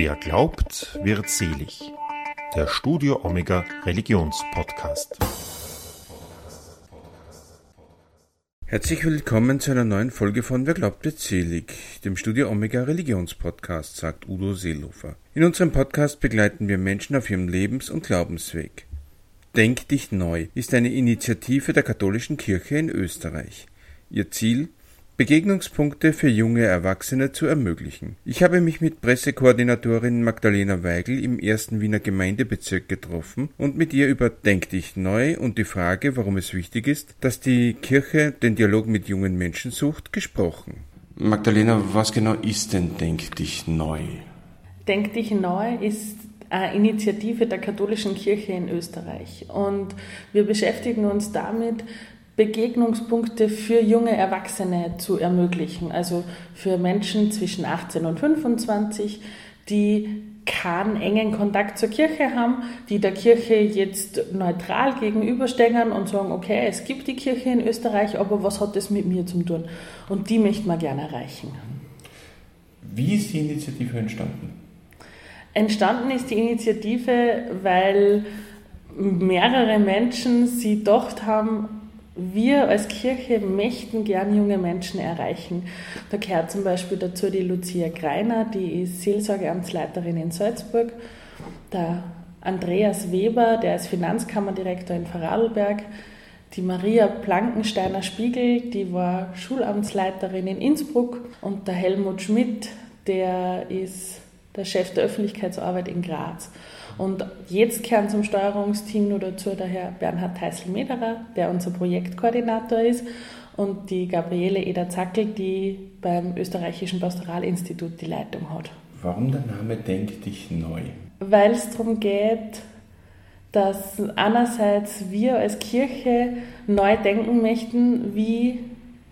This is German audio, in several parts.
Wer glaubt, wird selig. Der Studio Omega Religionspodcast. Herzlich willkommen zu einer neuen Folge von Wer glaubt, wird selig, dem Studio Omega Religionspodcast, sagt Udo Seelofer. In unserem Podcast begleiten wir Menschen auf ihrem Lebens- und Glaubensweg. Denk dich neu ist eine Initiative der katholischen Kirche in Österreich. Ihr Ziel Begegnungspunkte für junge Erwachsene zu ermöglichen. Ich habe mich mit Pressekoordinatorin Magdalena Weigel im ersten Wiener Gemeindebezirk getroffen und mit ihr über Denk dich neu und die Frage, warum es wichtig ist, dass die Kirche den Dialog mit jungen Menschen sucht, gesprochen. Magdalena, was genau ist denn Denk dich neu? Denk dich neu ist eine Initiative der katholischen Kirche in Österreich und wir beschäftigen uns damit, Begegnungspunkte für junge Erwachsene zu ermöglichen, also für Menschen zwischen 18 und 25, die keinen engen Kontakt zur Kirche haben, die der Kirche jetzt neutral gegenüberstehen und sagen, okay, es gibt die Kirche in Österreich, aber was hat das mit mir zu tun? Und die möchten wir gerne erreichen. Wie ist die Initiative entstanden? Entstanden ist die Initiative, weil mehrere Menschen sie gedacht haben, wir als Kirche möchten gern junge Menschen erreichen. Da gehört zum Beispiel dazu die Lucia Greiner, die ist Seelsorgeamtsleiterin in Salzburg, der Andreas Weber, der ist Finanzkammerdirektor in Vorarlberg, die Maria Plankensteiner Spiegel, die war Schulamtsleiterin in Innsbruck und der Helmut Schmidt, der ist der Chef der Öffentlichkeitsarbeit in Graz. Und jetzt gehören zum Steuerungsteam nur dazu der Herr Bernhard Teisel-Mederer, der unser Projektkoordinator ist, und die Gabriele Eder-Zackel, die beim Österreichischen Pastoralinstitut die Leitung hat. Warum der Name Denk dich neu? Weil es darum geht, dass einerseits wir als Kirche neu denken möchten, wie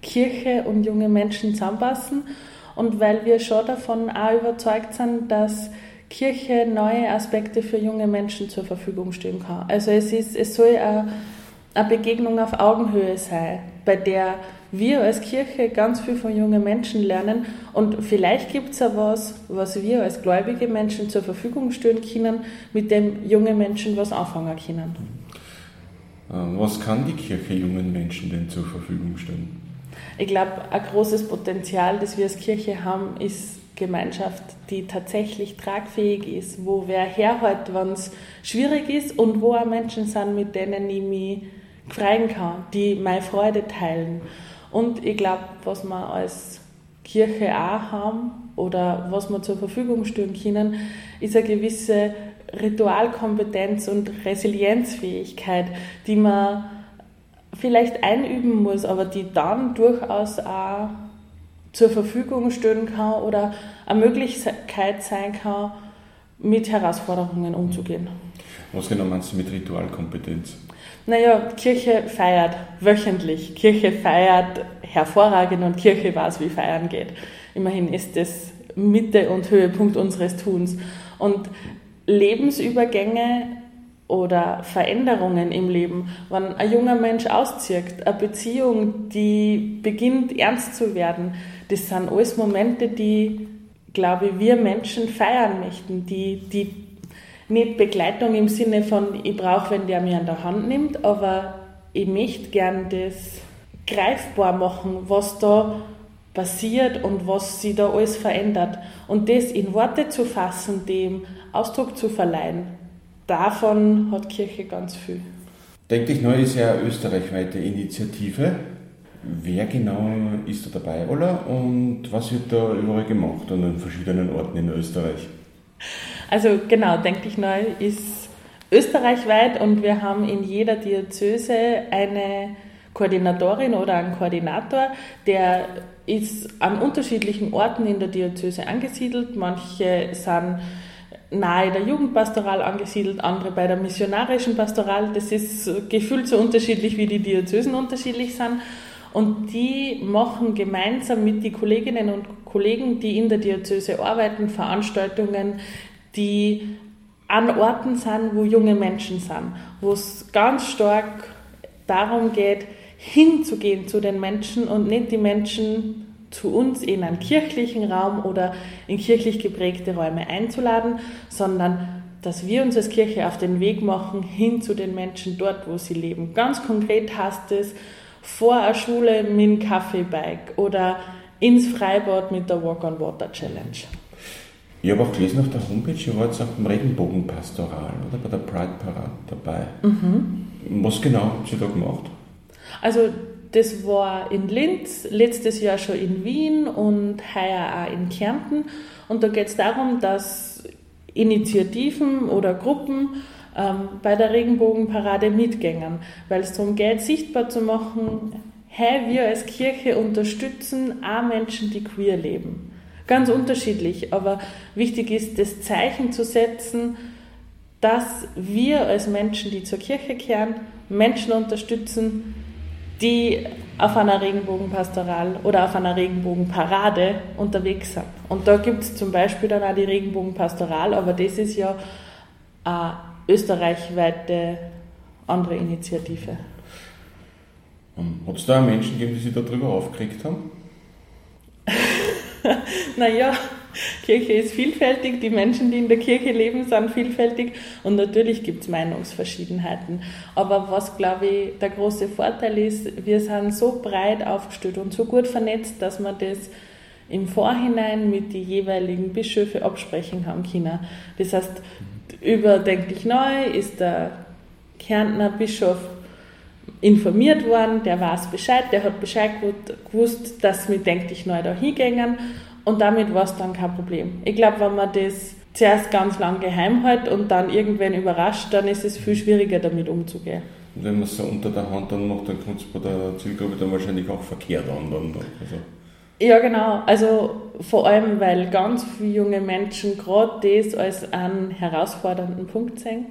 Kirche und junge Menschen zusammenpassen und weil wir schon davon auch überzeugt sind, dass Kirche neue Aspekte für junge Menschen zur Verfügung stellen kann. Also es, ist, es soll eine, eine Begegnung auf Augenhöhe sein, bei der wir als Kirche ganz viel von jungen Menschen lernen und vielleicht gibt es auch was, was wir als gläubige Menschen zur Verfügung stellen können, mit dem junge Menschen was anfangen können. Ähm, was kann die Kirche jungen Menschen denn zur Verfügung stellen? Ich glaube, ein großes Potenzial, das wir als Kirche haben, ist Gemeinschaft, die tatsächlich tragfähig ist, wo wer herhält, wenn es schwierig ist und wo auch Menschen sind, mit denen ich mich freuen kann, die meine Freude teilen. Und ich glaube, was wir als Kirche auch haben oder was wir zur Verfügung stellen können, ist eine gewisse Ritualkompetenz und Resilienzfähigkeit, die man vielleicht einüben muss, aber die dann durchaus auch zur Verfügung stehen kann oder eine Möglichkeit sein kann, mit Herausforderungen umzugehen. Was genau meinst du mit Ritualkompetenz? Naja, Kirche feiert wöchentlich. Kirche feiert hervorragend und Kirche weiß, wie feiern geht. Immerhin ist das Mitte und Höhepunkt unseres Tuns. Und Lebensübergänge oder Veränderungen im Leben, wenn ein junger Mensch auszieht, eine Beziehung, die beginnt ernst zu werden, das sind alles Momente, die, glaube ich, wir Menschen feiern möchten, die, die nicht Begleitung im Sinne von, ich brauche, wenn der mir an der Hand nimmt, aber ich möchte gern das greifbar machen, was da passiert und was sich da alles verändert. Und das in Worte zu fassen, dem Ausdruck zu verleihen, davon hat Kirche ganz viel. Denk dich neu ist ja eine österreichweite Initiative. Wer genau ist da dabei, oder? Und was wird da überall gemacht an den verschiedenen Orten in Österreich? Also genau, Denk dich neu ist österreichweit und wir haben in jeder Diözese eine Koordinatorin oder einen Koordinator, der ist an unterschiedlichen Orten in der Diözese angesiedelt. Manche sind nahe der Jugendpastoral angesiedelt, andere bei der missionarischen Pastoral. Das ist gefühlt so unterschiedlich, wie die Diözesen unterschiedlich sind. Und die machen gemeinsam mit den Kolleginnen und Kollegen, die in der Diözese arbeiten, Veranstaltungen, die an Orten sind, wo junge Menschen sind, wo es ganz stark darum geht, hinzugehen zu den Menschen und nicht die Menschen zu uns in einen kirchlichen Raum oder in kirchlich geprägte Räume einzuladen, sondern dass wir uns als Kirche auf den Weg machen hin zu den Menschen dort, wo sie leben. Ganz konkret heißt es, vor einer Schule mit dem Kaffeebike oder ins Freibad mit der Walk on Water Challenge. Ich habe auch gelesen auf der Homepage, ihr wart auch beim Regenbogenpastoral oder bei der Pride Parade dabei. Mhm. Was genau habt ihr da gemacht? Also das war in Linz, letztes Jahr schon in Wien und heuer auch in Kärnten. Und da geht es darum, dass Initiativen oder Gruppen bei der Regenbogenparade mitgängen, weil es darum geht, sichtbar zu machen, hey, wir als Kirche unterstützen auch Menschen, die queer leben. Ganz unterschiedlich, aber wichtig ist, das Zeichen zu setzen, dass wir als Menschen, die zur Kirche kehren, Menschen unterstützen, die auf einer Regenbogenpastoral oder auf einer Regenbogenparade unterwegs sind. Und da gibt es zum Beispiel dann auch die Regenbogenpastoral, aber das ist ja eine österreichweite andere Initiative. Hat es da Menschen gegeben, die sich darüber aufgeregt haben? naja, Kirche ist vielfältig, die Menschen, die in der Kirche leben, sind vielfältig und natürlich gibt es Meinungsverschiedenheiten. Aber was, glaube ich, der große Vorteil ist, wir sind so breit aufgestellt und so gut vernetzt, dass man das im Vorhinein mit den jeweiligen Bischöfen absprechen haben können. Das heißt, über Denklich Neu ist der Kärntner Bischof informiert worden, der weiß Bescheid, der hat Bescheid gewusst, dass wir Denklich Neu da hingängen und damit war es dann kein Problem. Ich glaube, wenn man das zuerst ganz lang geheim hält und dann irgendwann überrascht, dann ist es viel schwieriger damit umzugehen. Wenn man es so unter der Hand dann macht, dann kommt es bei der Zielgruppe dann wahrscheinlich auch verkehrt an. Dann, also. Ja, genau. Also vor allem, weil ganz viele junge Menschen gerade das als einen herausfordernden Punkt sehen,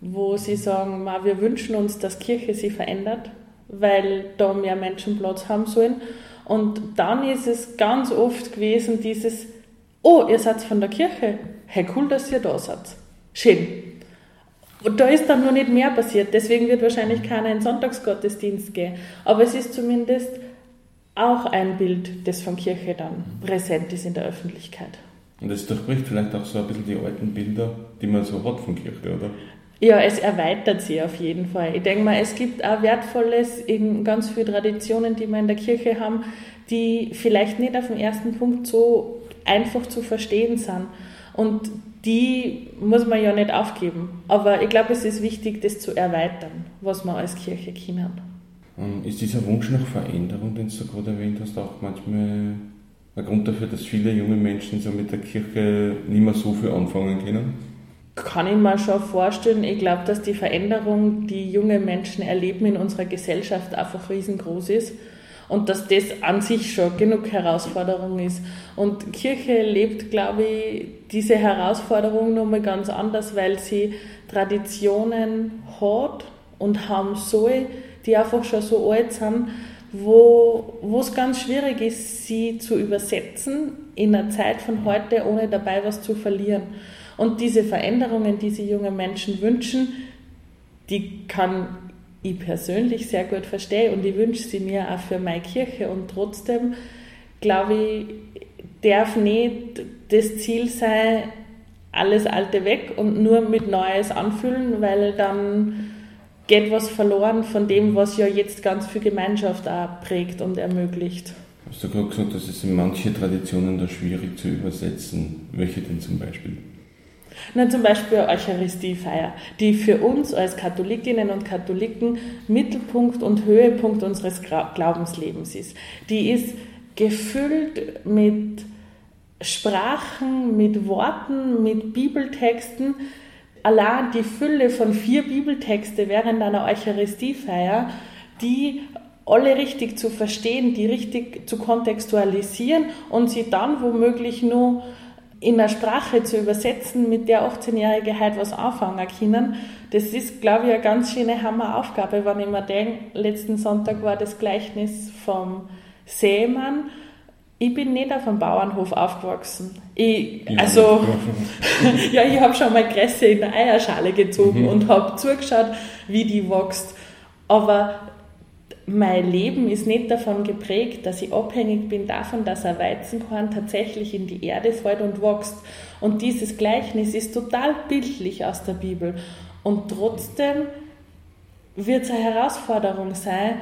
wo sie sagen, wir wünschen uns, dass Kirche sich verändert, weil da mehr Menschen Platz haben sollen. Und dann ist es ganz oft gewesen dieses, oh, ihr seid von der Kirche, hey cool, dass ihr da seid. Schön. Und da ist dann noch nicht mehr passiert, deswegen wird wahrscheinlich keiner in Sonntagsgottesdienst gehen. Aber es ist zumindest auch ein Bild, das von Kirche dann präsent ist in der Öffentlichkeit. Und das durchbricht vielleicht auch so ein bisschen die alten Bilder, die man so hat von Kirche, oder? Ja, es erweitert sie auf jeden Fall. Ich denke mal, es gibt auch Wertvolles in ganz vielen Traditionen, die wir in der Kirche haben, die vielleicht nicht auf den ersten Punkt so einfach zu verstehen sind. Und die muss man ja nicht aufgeben. Aber ich glaube, es ist wichtig, das zu erweitern, was man als Kirche kennen. Ähm, ist dieser Wunsch nach Veränderung, den du gerade erwähnt hast, auch manchmal ein Grund dafür, dass viele junge Menschen so mit der Kirche nicht mehr so viel anfangen können? kann ich mir schon vorstellen. Ich glaube, dass die Veränderung, die junge Menschen erleben in unserer Gesellschaft, einfach riesengroß ist und dass das an sich schon genug Herausforderung ist. Und Kirche lebt, glaube ich, diese Herausforderung nochmal ganz anders, weil sie Traditionen hat und haben soll, die einfach schon so alt sind, wo, es ganz schwierig ist, sie zu übersetzen in einer Zeit von heute, ohne dabei was zu verlieren. Und diese Veränderungen, die sich junge Menschen wünschen, die kann ich persönlich sehr gut verstehen und ich wünsche sie mir auch für meine Kirche. Und trotzdem, glaube ich, darf nicht das Ziel sein, alles Alte weg und nur mit Neues anfüllen, weil dann geht was verloren von dem, was ja jetzt ganz viel Gemeinschaft auch prägt und ermöglicht. Hast du gerade gesagt, dass es in manche Traditionen da schwierig zu übersetzen. Welche denn zum Beispiel? Na, zum Beispiel Eucharistiefeier, die für uns als Katholikinnen und Katholiken Mittelpunkt und Höhepunkt unseres Glaubenslebens ist. Die ist gefüllt mit Sprachen, mit Worten, mit Bibeltexten. Allein die Fülle von vier Bibeltexte während einer Eucharistiefeier, die alle richtig zu verstehen, die richtig zu kontextualisieren und sie dann womöglich nur in eine Sprache zu übersetzen, mit der 18-Jährige halt was anfangen können, das ist, glaube ich, eine ganz schöne Hammeraufgabe, wenn ich mir denke, letzten Sonntag war das Gleichnis vom Seemann. Ich bin nicht auf einem Bauernhof aufgewachsen. Ich, also, ja, ich habe schon mal Kresse in der Eierschale gezogen mhm. und habe zugeschaut, wie die wächst. Aber mein Leben ist nicht davon geprägt, dass ich abhängig bin davon, dass ein Weizenkorn tatsächlich in die Erde fällt und wächst. Und dieses Gleichnis ist total bildlich aus der Bibel. Und trotzdem wird es eine Herausforderung sein,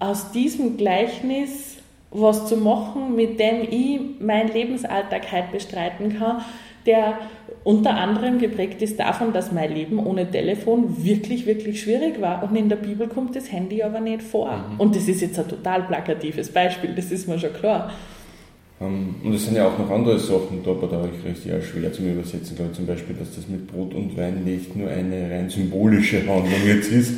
aus diesem Gleichnis was zu machen, mit dem ich meinen Lebensalltag halt bestreiten kann, der unter anderem geprägt ist davon, dass mein Leben ohne Telefon wirklich, wirklich schwierig war. Und in der Bibel kommt das Handy aber nicht vor. Mhm. Und das ist jetzt ein total plakatives Beispiel, das ist mir schon klar. Ähm, und es sind ja auch noch andere Sachen da bei euch richtig schwer zum Übersetzen, glaube ich, zum Beispiel, dass das mit Brot und Wein nicht nur eine rein symbolische Handlung jetzt ist.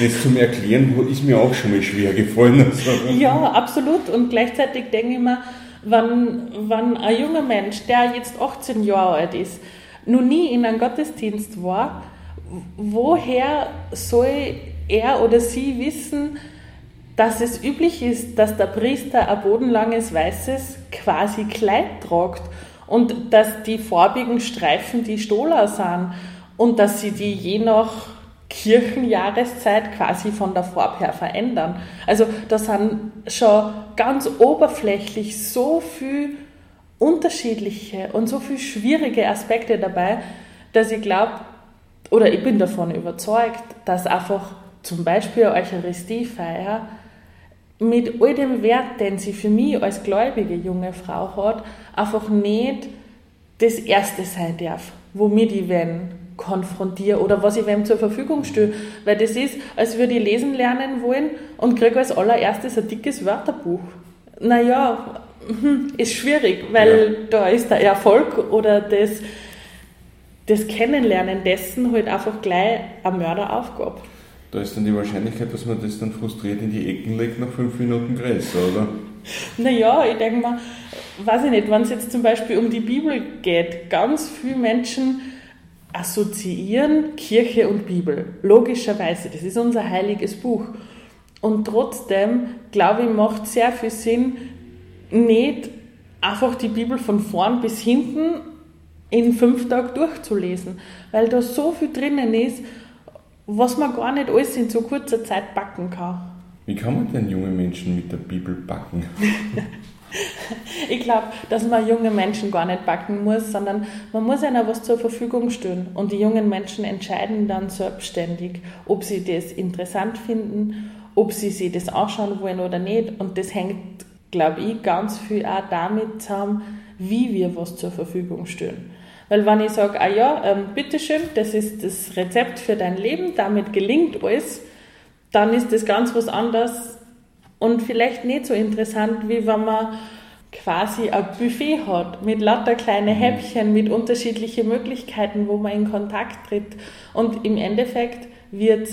Das zum Erklären ist mir auch schon mal schwer gefallen. Also, ja, absolut. Und gleichzeitig denke ich mir, wenn, wenn ein junger Mensch, der jetzt 18 Jahre alt ist, noch nie in einem Gottesdienst war, woher soll er oder sie wissen, dass es üblich ist, dass der Priester ein bodenlanges weißes quasi Kleid tragt und dass die farbigen Streifen die Stola sind und dass sie die je nach Kirchenjahreszeit quasi von der Farbe her verändern. Also da sind schon ganz oberflächlich so viel unterschiedliche und so viel schwierige Aspekte dabei, dass ich glaube, oder ich bin davon überzeugt, dass einfach zum Beispiel Eucharistiefeier mit all dem Wert, den sie für mich als gläubige junge Frau hat, einfach nicht das Erste sein darf, womit ich wen konfrontiere oder was ich wem zur Verfügung stelle. Weil das ist, als würde ich lesen lernen wollen und kriege als allererstes ein dickes Wörterbuch. Naja, hm, ist schwierig, weil ja. da ist der Erfolg oder das, das Kennenlernen dessen halt einfach gleich eine Mörderaufgabe. Da ist dann die Wahrscheinlichkeit, dass man das dann frustriert in die Ecken legt, nach fünf Minuten größer, oder? Naja, ich denke mal, weiß ich nicht, wenn es jetzt zum Beispiel um die Bibel geht, ganz viele Menschen assoziieren Kirche und Bibel. Logischerweise, das ist unser heiliges Buch. Und trotzdem, glaube ich, macht sehr viel Sinn, nicht einfach die Bibel von vorn bis hinten in fünf Tagen durchzulesen, weil da so viel drinnen ist, was man gar nicht alles in so kurzer Zeit backen kann. Wie kann man denn junge Menschen mit der Bibel backen? ich glaube, dass man junge Menschen gar nicht backen muss, sondern man muss ihnen was zur Verfügung stellen. Und die jungen Menschen entscheiden dann selbstständig, ob sie das interessant finden, ob sie sich das anschauen wollen oder nicht. Und das hängt, glaube ich, ganz viel auch damit zusammen, wie wir was zur Verfügung stellen. Weil wenn ich sage, ah ja, ähm, bitteschön, das ist das Rezept für dein Leben, damit gelingt alles, dann ist das ganz was anderes und vielleicht nicht so interessant, wie wenn man quasi ein Buffet hat mit lauter kleine mhm. Häppchen, mit unterschiedlichen Möglichkeiten, wo man in Kontakt tritt. Und im Endeffekt wird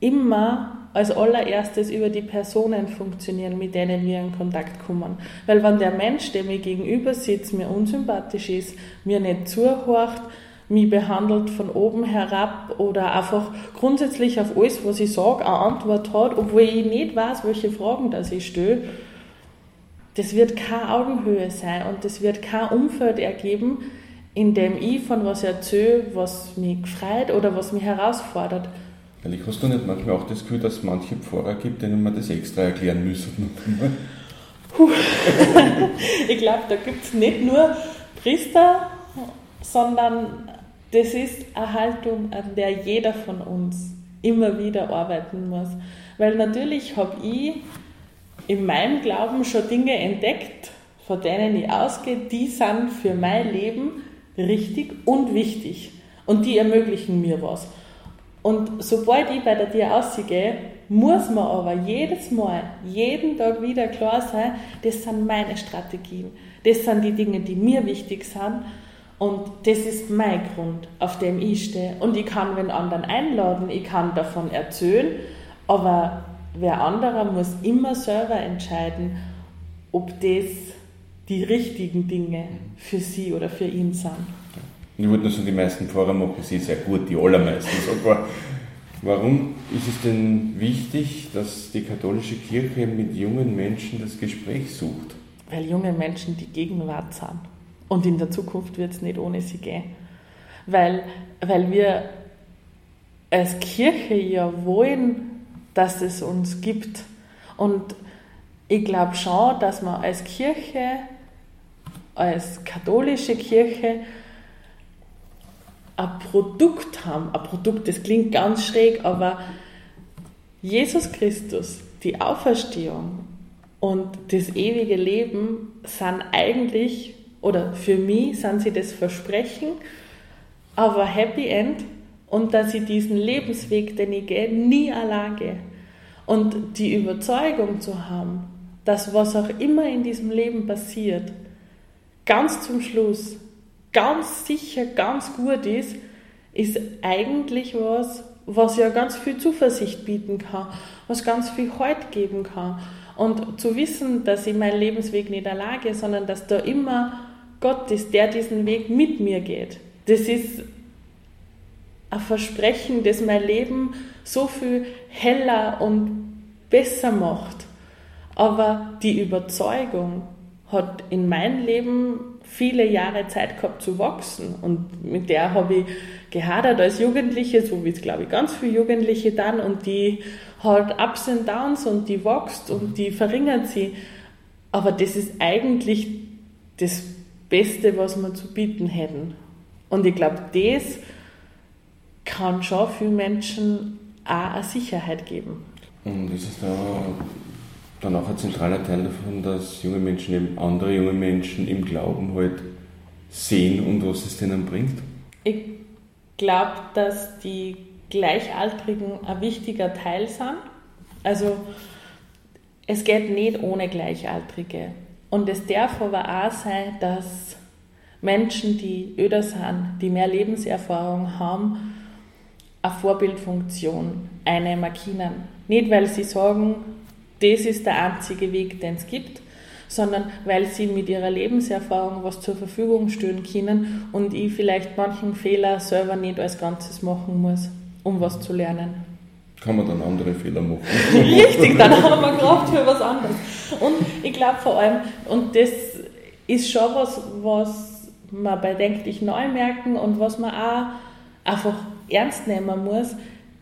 immer als allererstes über die Personen funktionieren, mit denen wir in Kontakt kommen. Weil wenn der Mensch, der mir gegenüber sitzt, mir unsympathisch ist, mir nicht zuhört, mich behandelt von oben herab oder einfach grundsätzlich auf alles, was ich sage, eine Antwort hat, obwohl ich nicht weiß, welche Fragen das ich stelle, das wird keine Augenhöhe sein und das wird kein Umfeld ergeben, in dem ich von was erzähle, was mich freut oder was mich herausfordert. Ehrlich, hast du nicht manchmal auch das Gefühl, dass es manche Pfarrer gibt, denen man das extra erklären müsste? ich glaube, da gibt es nicht nur Priester, sondern das ist eine Haltung, an der jeder von uns immer wieder arbeiten muss. Weil natürlich habe ich in meinem Glauben schon Dinge entdeckt, von denen ich ausgehe, die sind für mein Leben richtig und wichtig. Und die ermöglichen mir was. Und sobald ich bei der Tür ausgehe, muss man aber jedes Mal, jeden Tag wieder klar sein, das sind meine Strategien. Das sind die Dinge, die mir wichtig sind. Und das ist mein Grund, auf dem ich stehe. Und ich kann den anderen einladen, ich kann davon erzählen, aber wer anderer muss immer selber entscheiden, ob das die richtigen Dinge für sie oder für ihn sind. Ich würde nur sagen, die meisten Pfarrer machen sie sehr gut, die allermeisten sogar. Warum ist es denn wichtig, dass die katholische Kirche mit jungen Menschen das Gespräch sucht? Weil junge Menschen die Gegenwart sind. Und in der Zukunft wird es nicht ohne sie gehen. Weil, weil wir als Kirche ja wollen, dass es uns gibt. Und ich glaube schon, dass man als Kirche, als katholische Kirche, ein Produkt haben. Ein Produkt, das klingt ganz schräg, aber Jesus Christus, die Auferstehung und das ewige Leben sind eigentlich, oder für mich sind sie das Versprechen, aber Happy End und dass ich diesen Lebensweg, den ich gehe, nie allein. Und die Überzeugung zu haben, dass was auch immer in diesem Leben passiert, ganz zum Schluss, ganz sicher, ganz gut ist, ist eigentlich was, was ja ganz viel Zuversicht bieten kann, was ganz viel Halt geben kann. Und zu wissen, dass ich meinen Lebensweg nicht erlage, sondern dass da immer Gott ist, der diesen Weg mit mir geht. Das ist ein Versprechen, das mein Leben so viel heller und besser macht. Aber die Überzeugung hat in meinem Leben viele Jahre Zeit gehabt zu wachsen und mit der habe ich gehadert als Jugendliche, so wie es glaube ich ganz viele Jugendliche dann und die hat Ups und Downs und die wächst und die verringert sie. Aber das ist eigentlich das Beste, was wir zu bieten hätten. Und ich glaube, das kann schon für Menschen auch eine Sicherheit geben. Und das ist da dann auch ein zentraler Teil davon, dass junge Menschen eben andere junge Menschen im Glauben halt sehen und was es denen bringt? Ich glaube, dass die Gleichaltrigen ein wichtiger Teil sind. Also es geht nicht ohne Gleichaltrige. Und es darf aber auch sein, dass Menschen, die öder sind, die mehr Lebenserfahrung haben, eine Vorbildfunktion einnehmen können. Nicht, weil sie sagen, das ist der einzige Weg, den es gibt, sondern weil sie mit ihrer Lebenserfahrung was zur Verfügung stellen können und ich vielleicht manchen Fehler selber nicht als Ganzes machen muss, um was zu lernen. Kann man dann andere Fehler machen? Richtig, dann haben wir Kraft für was anderes. Und ich glaube vor allem, und das ist schon was, was man bei Denk dich neu merken und was man auch einfach ernst nehmen muss,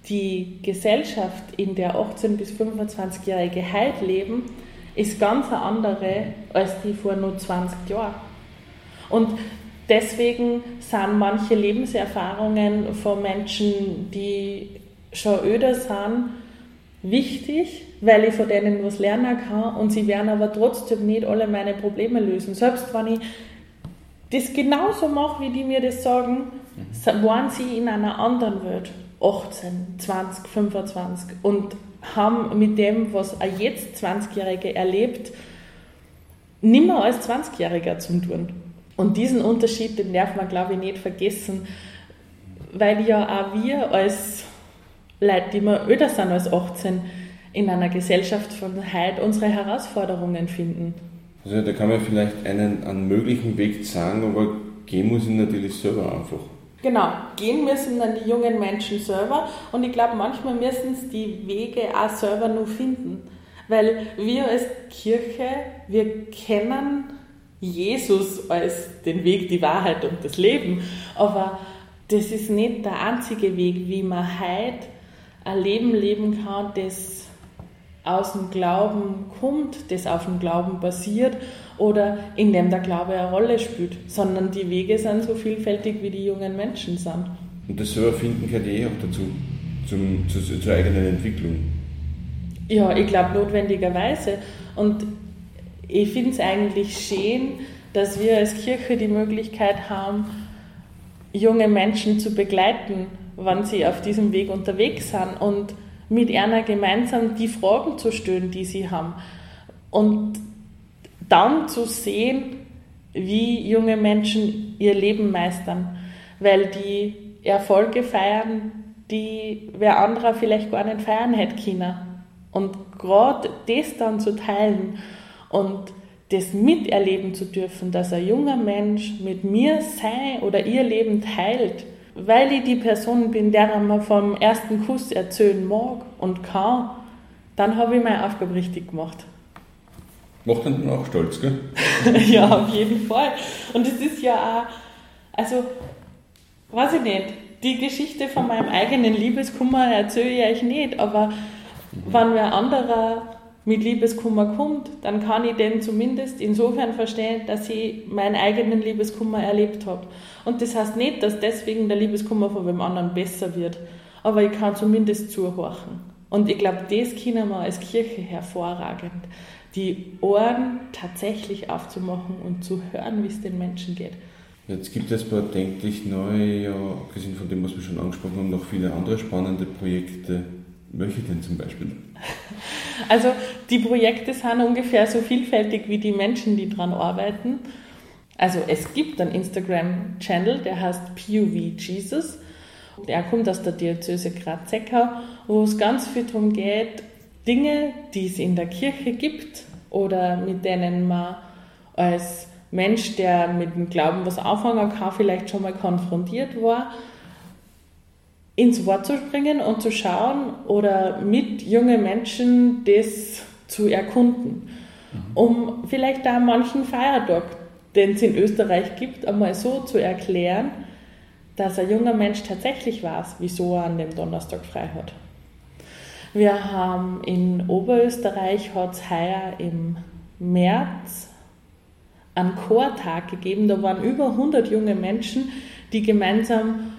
die Gesellschaft, in der 18- bis 25-Jährige heute leben, ist ganz eine andere als die vor nur 20 Jahren. Und deswegen sind manche Lebenserfahrungen von Menschen, die schon öder sind, wichtig, weil ich von denen was lernen kann und sie werden aber trotzdem nicht alle meine Probleme lösen. Selbst wenn ich das genauso mache, wie die mir das sagen, waren sie in einer anderen Welt. 18, 20, 25 und haben mit dem, was ein jetzt 20-Jährige erlebt, nimmer als 20-Jähriger zu tun. Und diesen Unterschied, den darf man, glaube ich, nicht vergessen, weil ja auch wir als Leute, die wir öder sind als 18, in einer Gesellschaft von heute unsere Herausforderungen finden. Also da kann man vielleicht einen, einen möglichen Weg sagen, aber gehen muss ich natürlich selber einfach. Genau, gehen müssen dann die jungen Menschen selber und ich glaube, manchmal müssen sie die Wege auch selber nur finden. Weil wir als Kirche, wir kennen Jesus als den Weg, die Wahrheit und das Leben, aber das ist nicht der einzige Weg, wie man heute ein Leben leben kann, das aus dem Glauben kommt, das auf dem Glauben basiert oder in dem der Glaube eine Rolle spielt, sondern die Wege sind so vielfältig, wie die jungen Menschen sind. Und das selber finden gehört eh auch dazu, zum, zu, zur eigenen Entwicklung. Ja, ich glaube notwendigerweise. Und ich finde es eigentlich schön, dass wir als Kirche die Möglichkeit haben, junge Menschen zu begleiten, wann sie auf diesem Weg unterwegs sind und mit einer gemeinsam die Fragen zu stellen, die sie haben. Und dann zu sehen, wie junge Menschen ihr Leben meistern, weil die Erfolge feiern, die wer anderer vielleicht gar nicht feiern hätte können. Und gerade das dann zu teilen und das miterleben zu dürfen, dass ein junger Mensch mit mir sein oder ihr Leben teilt, weil ich die Person bin, der man vom ersten Kuss erzählen mag und kann, dann habe ich meine Aufgabe richtig gemacht. Macht dann auch stolz, gell? ja, auf jeden Fall. Und es ist ja auch, also, weiß ich nicht, die Geschichte von meinem eigenen Liebeskummer erzähle ich euch nicht, aber wenn wer anderer mit Liebeskummer kommt, dann kann ich den zumindest insofern verstehen, dass ich meinen eigenen Liebeskummer erlebt habe. Und das heißt nicht, dass deswegen der Liebeskummer von wem anderen besser wird, aber ich kann zumindest zuhorchen. Und ich glaube, das können wir als Kirche hervorragend, die Ohren tatsächlich aufzumachen und zu hören, wie es den Menschen geht. Jetzt gibt es bei Denklich Neu, ja, abgesehen von dem, was wir schon angesprochen haben, noch viele andere spannende Projekte. Welche denn zum Beispiel? Also die Projekte sind ungefähr so vielfältig wie die Menschen, die daran arbeiten. Also es gibt einen Instagram-Channel, der heißt PUV Jesus. Der kommt aus der Diözese Graz-Seckau, wo es ganz viel darum geht, Dinge, die es in der Kirche gibt oder mit denen man als Mensch, der mit dem Glauben was anfangen kann, vielleicht schon mal konfrontiert war, ins Wort zu springen und zu schauen oder mit jungen Menschen das zu erkunden, mhm. um vielleicht da manchen Feiertag, den es in Österreich gibt, einmal so zu erklären, dass ein junger Mensch tatsächlich weiß, wieso er an dem Donnerstag frei hat. Wir haben in Oberösterreich hat es heuer im März einen Chortag gegeben. Da waren über 100 junge Menschen, die gemeinsam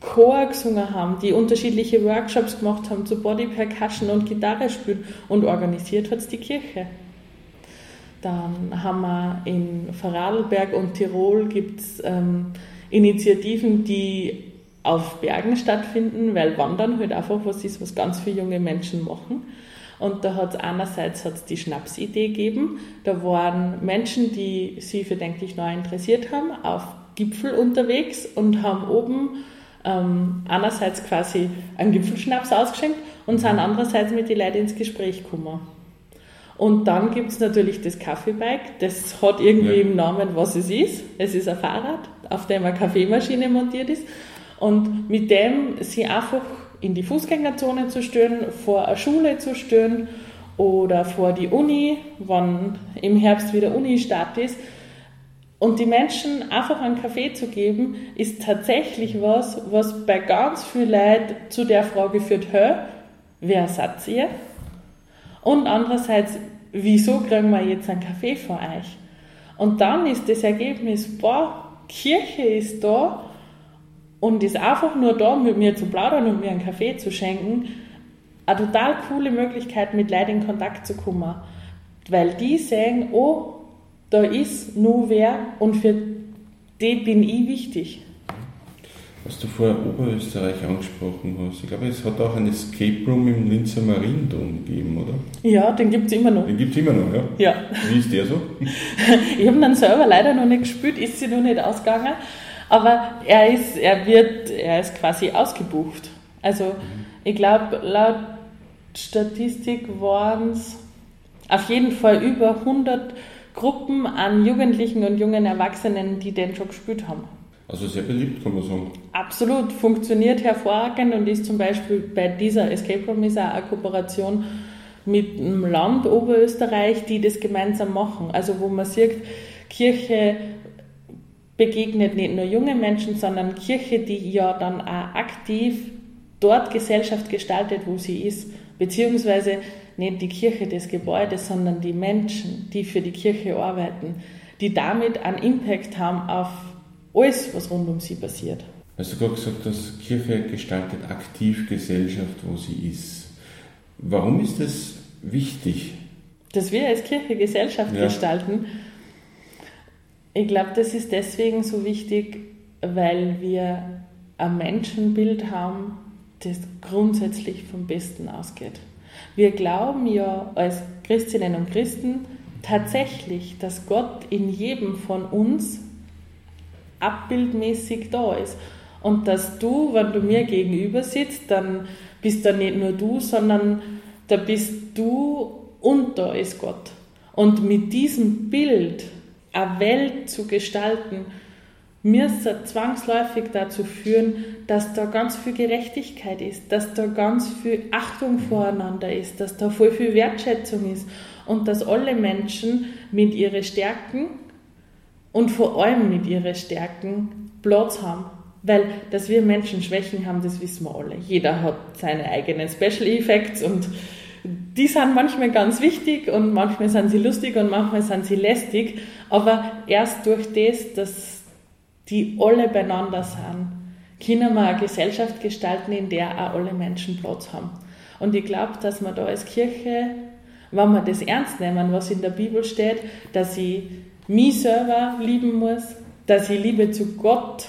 Chor gesungen haben, die unterschiedliche Workshops gemacht haben zu Body Percussion und Gitarre spielen und organisiert hat es die Kirche. Dann haben wir in Vorarlberg und Tirol gibt's ähm, Initiativen, die auf Bergen stattfinden, weil Wandern halt einfach was ist, was ganz viele junge Menschen machen. Und da hat es einerseits hat's die Schnapsidee gegeben. Da waren Menschen, die sich für Denklich Neu interessiert haben, auf Gipfel unterwegs und haben oben ähm, einerseits quasi einen Gipfelschnaps ausgeschenkt und sind andererseits mit den Leuten ins Gespräch gekommen. Und dann gibt es natürlich das Kaffeebike. Das hat irgendwie ja. im Namen, was es ist. Es ist ein Fahrrad, auf dem eine Kaffeemaschine montiert ist. Und mit dem sie einfach in die Fußgängerzone zu stören, vor eine Schule zu stören oder vor die Uni, wann im Herbst wieder Uni-Start ist. Und die Menschen einfach einen Kaffee zu geben, ist tatsächlich was, was bei ganz vielen Leuten zu der Frage führt, hä, wer seid ihr? Und andererseits, wieso kriegen wir jetzt einen Kaffee von euch? Und dann ist das Ergebnis, boah, Kirche ist da und ist einfach nur da, mit mir zu plaudern und mir einen Kaffee zu schenken. Eine total coole Möglichkeit, mit Leuten in Kontakt zu kommen. Weil die sehen, oh, da ist nur wer und für die bin ich wichtig was du vorher Oberösterreich angesprochen hast. Ich glaube, es hat auch ein Escape Room im Linzer Mariendom gegeben, oder? Ja, den gibt es immer noch. Den gibt es immer noch, ja? Ja. Wie ist der so? ich habe ihn selber leider noch nicht gespielt, ist sie noch nicht ausgegangen. Aber er ist, er wird, er ist quasi ausgebucht. Also, mhm. ich glaube, laut Statistik waren es auf jeden Fall über 100 Gruppen an Jugendlichen und jungen Erwachsenen, die den schon gespielt haben. Also sehr beliebt, kann man sagen. Absolut, funktioniert hervorragend und ist zum Beispiel bei dieser Escape Room ist auch eine Kooperation mit dem Land Oberösterreich, die das gemeinsam machen. Also wo man sieht, Kirche begegnet nicht nur junge Menschen, sondern Kirche, die ja dann auch aktiv dort Gesellschaft gestaltet, wo sie ist, beziehungsweise nicht die Kirche des Gebäudes, sondern die Menschen, die für die Kirche arbeiten, die damit einen Impact haben auf alles, was rund um sie passiert. Hast du gerade gesagt, dass Kirche gestaltet aktiv Gesellschaft, wo sie ist. Warum ist das wichtig? Dass wir als Kirche Gesellschaft ja. gestalten. Ich glaube, das ist deswegen so wichtig, weil wir ein Menschenbild haben, das grundsätzlich vom Besten ausgeht. Wir glauben ja als Christinnen und Christen tatsächlich, dass Gott in jedem von uns abbildmäßig da ist. Und dass du, wenn du mir gegenüber sitzt, dann bist da nicht nur du, sondern da bist du und da ist Gott. Und mit diesem Bild eine Welt zu gestalten, müsste zwangsläufig dazu führen, dass da ganz viel Gerechtigkeit ist, dass da ganz viel Achtung voreinander ist, dass da voll viel Wertschätzung ist und dass alle Menschen mit ihren Stärken und vor allem mit ihren Stärken Platz haben. Weil, dass wir Menschen Schwächen haben, das wissen wir alle. Jeder hat seine eigenen Special Effects und die sind manchmal ganz wichtig und manchmal sind sie lustig und manchmal sind sie lästig, aber erst durch das, dass die alle beieinander sind, können wir eine Gesellschaft gestalten, in der auch alle Menschen Platz haben. Und ich glaube, dass man da als Kirche, wenn wir das ernst nehmen, was in der Bibel steht, dass ich mich selber lieben muss, dass ich Liebe zu Gott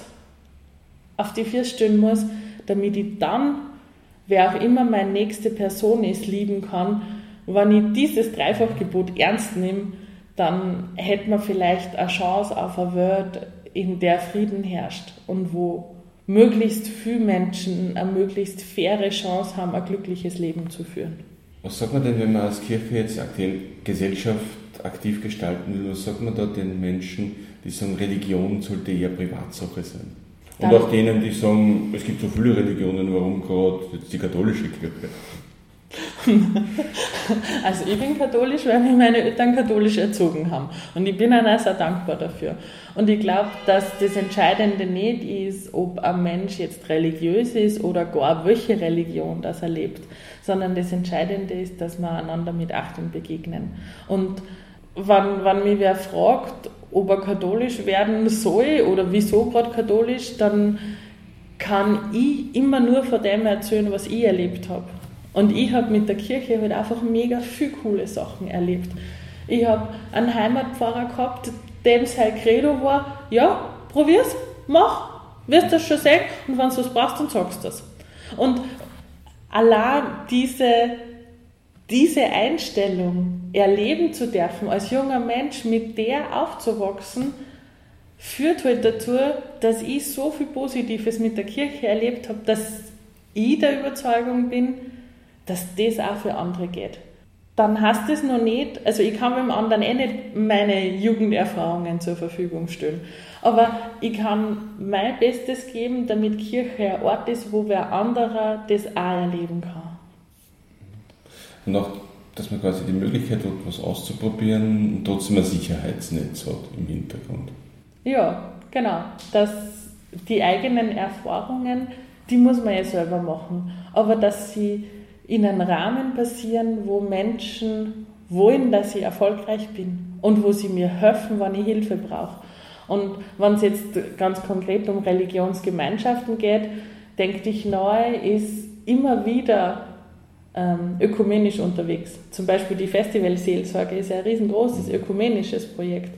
auf die Füße stellen muss, damit ich dann, wer auch immer meine nächste Person ist, lieben kann. Wenn ich dieses Dreifachgebot ernst nehme, dann hätte man vielleicht eine Chance auf eine Welt, in der Frieden herrscht und wo möglichst viele Menschen eine möglichst faire Chance haben, ein glückliches Leben zu führen. Was sagt man denn, wenn man als Kirche jetzt aktuell Gesellschaft aktiv gestalten will, was sagt man da den Menschen, die sagen, Religion sollte eher Privatsache sein? Und auch denen, die sagen, es gibt so viele Religionen, warum gerade jetzt die katholische Kirche? Also ich bin katholisch, weil mich meine Eltern katholisch erzogen haben. Und ich bin ihnen sehr dankbar dafür. Und ich glaube, dass das Entscheidende nicht ist, ob ein Mensch jetzt religiös ist oder gar welche Religion das er lebt, sondern das Entscheidende ist, dass wir einander mit Achtung begegnen. Und wenn, wenn mich wer fragt, ob er katholisch werden soll oder wieso gerade katholisch, dann kann ich immer nur von dem erzählen, was ich erlebt habe. Und ich habe mit der Kirche halt einfach mega viel coole Sachen erlebt. Ich habe einen Heimatpfarrer gehabt, dem sein Credo war, ja, probier's, mach, wirst das schon sehen und wenn du was brauchst, dann sagst du das. Und allein diese, diese Einstellung erleben zu dürfen, als junger Mensch mit der aufzuwachsen, führt halt dazu, dass ich so viel Positives mit der Kirche erlebt habe, dass ich der Überzeugung bin, dass das auch für andere geht. Dann hast es noch nicht, also ich kann dem anderen eh nicht meine Jugenderfahrungen zur Verfügung stellen. Aber ich kann mein Bestes geben, damit Kirche ein Ort ist, wo wer anderer das auch erleben kann. Und auch, dass man quasi die Möglichkeit hat, was auszuprobieren und trotzdem ein Sicherheitsnetz hat im Hintergrund. Ja, genau. Dass die eigenen Erfahrungen, die muss man ja selber machen. Aber dass sie in einem Rahmen passieren, wo Menschen wollen, dass ich erfolgreich bin und wo sie mir helfen, wenn ich Hilfe brauche. Und wenn es jetzt ganz konkret um Religionsgemeinschaften geht, denke ich, neu ist immer wieder ähm, ökumenisch unterwegs. Zum Beispiel die Festivalseelsorge ist ja ein riesengroßes ökumenisches Projekt.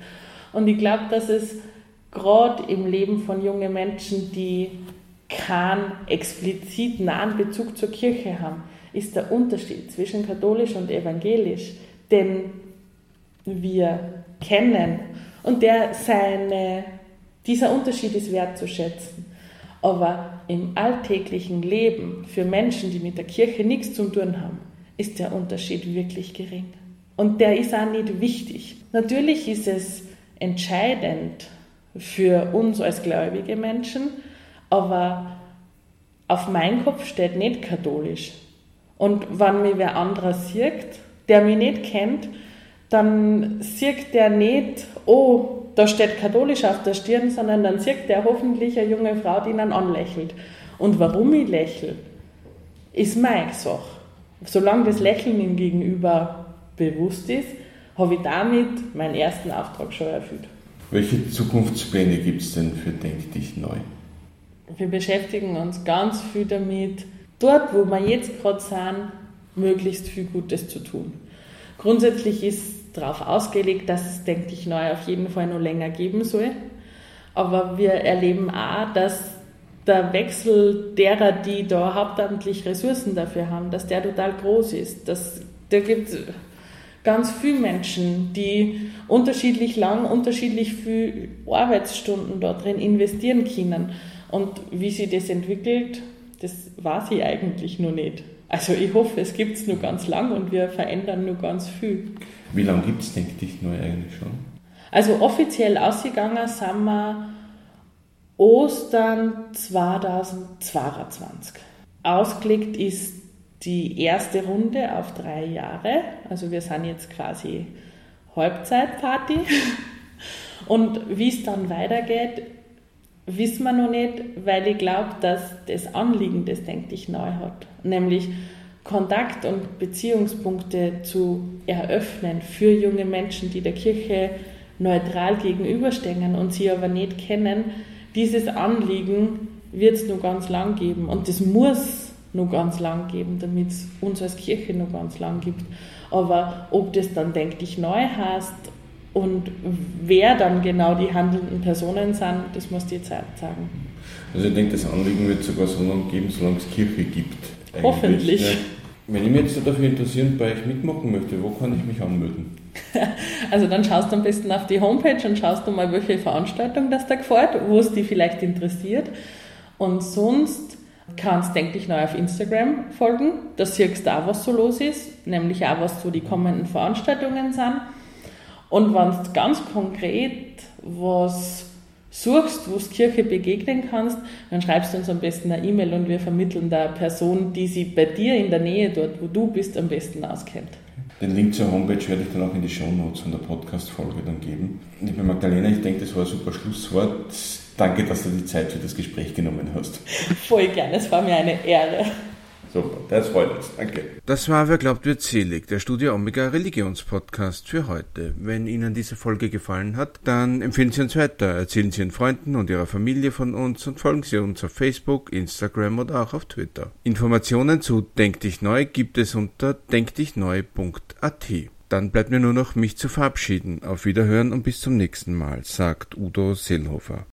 Und ich glaube, dass es gerade im Leben von jungen Menschen, die keinen explizit nahen Bezug zur Kirche haben, ist der Unterschied zwischen katholisch und evangelisch, den wir kennen und der seine, dieser Unterschied ist wertzuschätzen. Aber im alltäglichen Leben für Menschen, die mit der Kirche nichts zu tun haben, ist der Unterschied wirklich gering. Und der ist auch nicht wichtig. Natürlich ist es entscheidend für uns als gläubige Menschen, aber auf meinem Kopf steht nicht katholisch. Und wenn mich wer anderer sieht, der mich nicht kennt, dann sieht der nicht, oh, da steht katholisch auf der Stirn, sondern dann sieht der hoffentlich eine junge Frau, die ihn anlächelt. Und warum ich lächle, ist meine Sache. Solange das Lächeln ihm gegenüber bewusst ist, habe ich damit meinen ersten Auftrag schon erfüllt. Welche Zukunftspläne gibt es denn für Denk dich neu? Wir beschäftigen uns ganz viel damit, dort, wo wir jetzt gerade sind, möglichst viel Gutes zu tun. Grundsätzlich ist darauf ausgelegt, dass es, denke ich, neu auf jeden Fall noch länger geben soll. Aber wir erleben auch, dass der Wechsel derer, die da hauptamtlich Ressourcen dafür haben, dass der total groß ist. Dass, da gibt es ganz viele Menschen, die unterschiedlich lang, unterschiedlich viel Arbeitsstunden da drin investieren können. Und wie sich das entwickelt, das weiß ich eigentlich noch nicht. Also ich hoffe, es gibt es nur ganz lang und wir verändern nur ganz viel. Wie lange gibt es, denke ich, neu eigentlich schon? Also offiziell ausgegangen sind wir Ostern 2022. Ausgelegt ist die erste Runde auf drei Jahre. Also wir sind jetzt quasi Halbzeitparty. Und wie es dann weitergeht, wissen wir noch nicht, weil ich glaube, dass das Anliegen das, denke ich, neu hat. Nämlich Kontakt- und Beziehungspunkte zu eröffnen für junge Menschen, die der Kirche neutral gegenüberstehen und sie aber nicht kennen, dieses Anliegen wird es nur ganz lang geben und das muss nur ganz lang geben, damit es uns als Kirche nur ganz lang gibt. Aber ob das dann, denke ich, neu heißt und wer dann genau die handelnden Personen sind, das muss die Zeit sagen. Also ich denke, das Anliegen wird sogar so lange geben, solange es Kirche gibt. Hoffentlich. Ja. Wenn ich mich jetzt dafür interessieren bei euch mitmachen möchte, wo kann ich mich anmelden? Also dann schaust du am besten auf die Homepage und schaust du mal, welche Veranstaltung das da gefällt, wo es dich vielleicht interessiert. Und sonst kannst, denke ich, neu auf Instagram folgen. Da siehst du auch, was so los ist, nämlich auch, was so die kommenden Veranstaltungen sind. Und wenn du ganz konkret was suchst, wo du Kirche begegnen kannst, dann schreibst du uns am besten eine E-Mail und wir vermitteln da eine Person, die sich bei dir in der Nähe dort, wo du bist, am besten auskennt. Den Link zur Homepage werde ich dann auch in die Show Notes von der Podcast-Folge dann geben. Liebe Magdalena, ich denke, das war ein super Schlusswort. Danke, dass du die Zeit für das Gespräch genommen hast. Voll gerne, es war mir eine Ehre. Super, das freut uns. Danke. Das war Wer glaubt wird selig, der Studio Omega Religionspodcast für heute. Wenn Ihnen diese Folge gefallen hat, dann empfehlen Sie uns weiter, erzählen Sie Ihren Freunden und Ihrer Familie von uns und folgen Sie uns auf Facebook, Instagram oder auch auf Twitter. Informationen zu Denk dich neu gibt es unter denkdichneu.at. Dann bleibt mir nur noch, mich zu verabschieden. Auf Wiederhören und bis zum nächsten Mal, sagt Udo Seelhofer.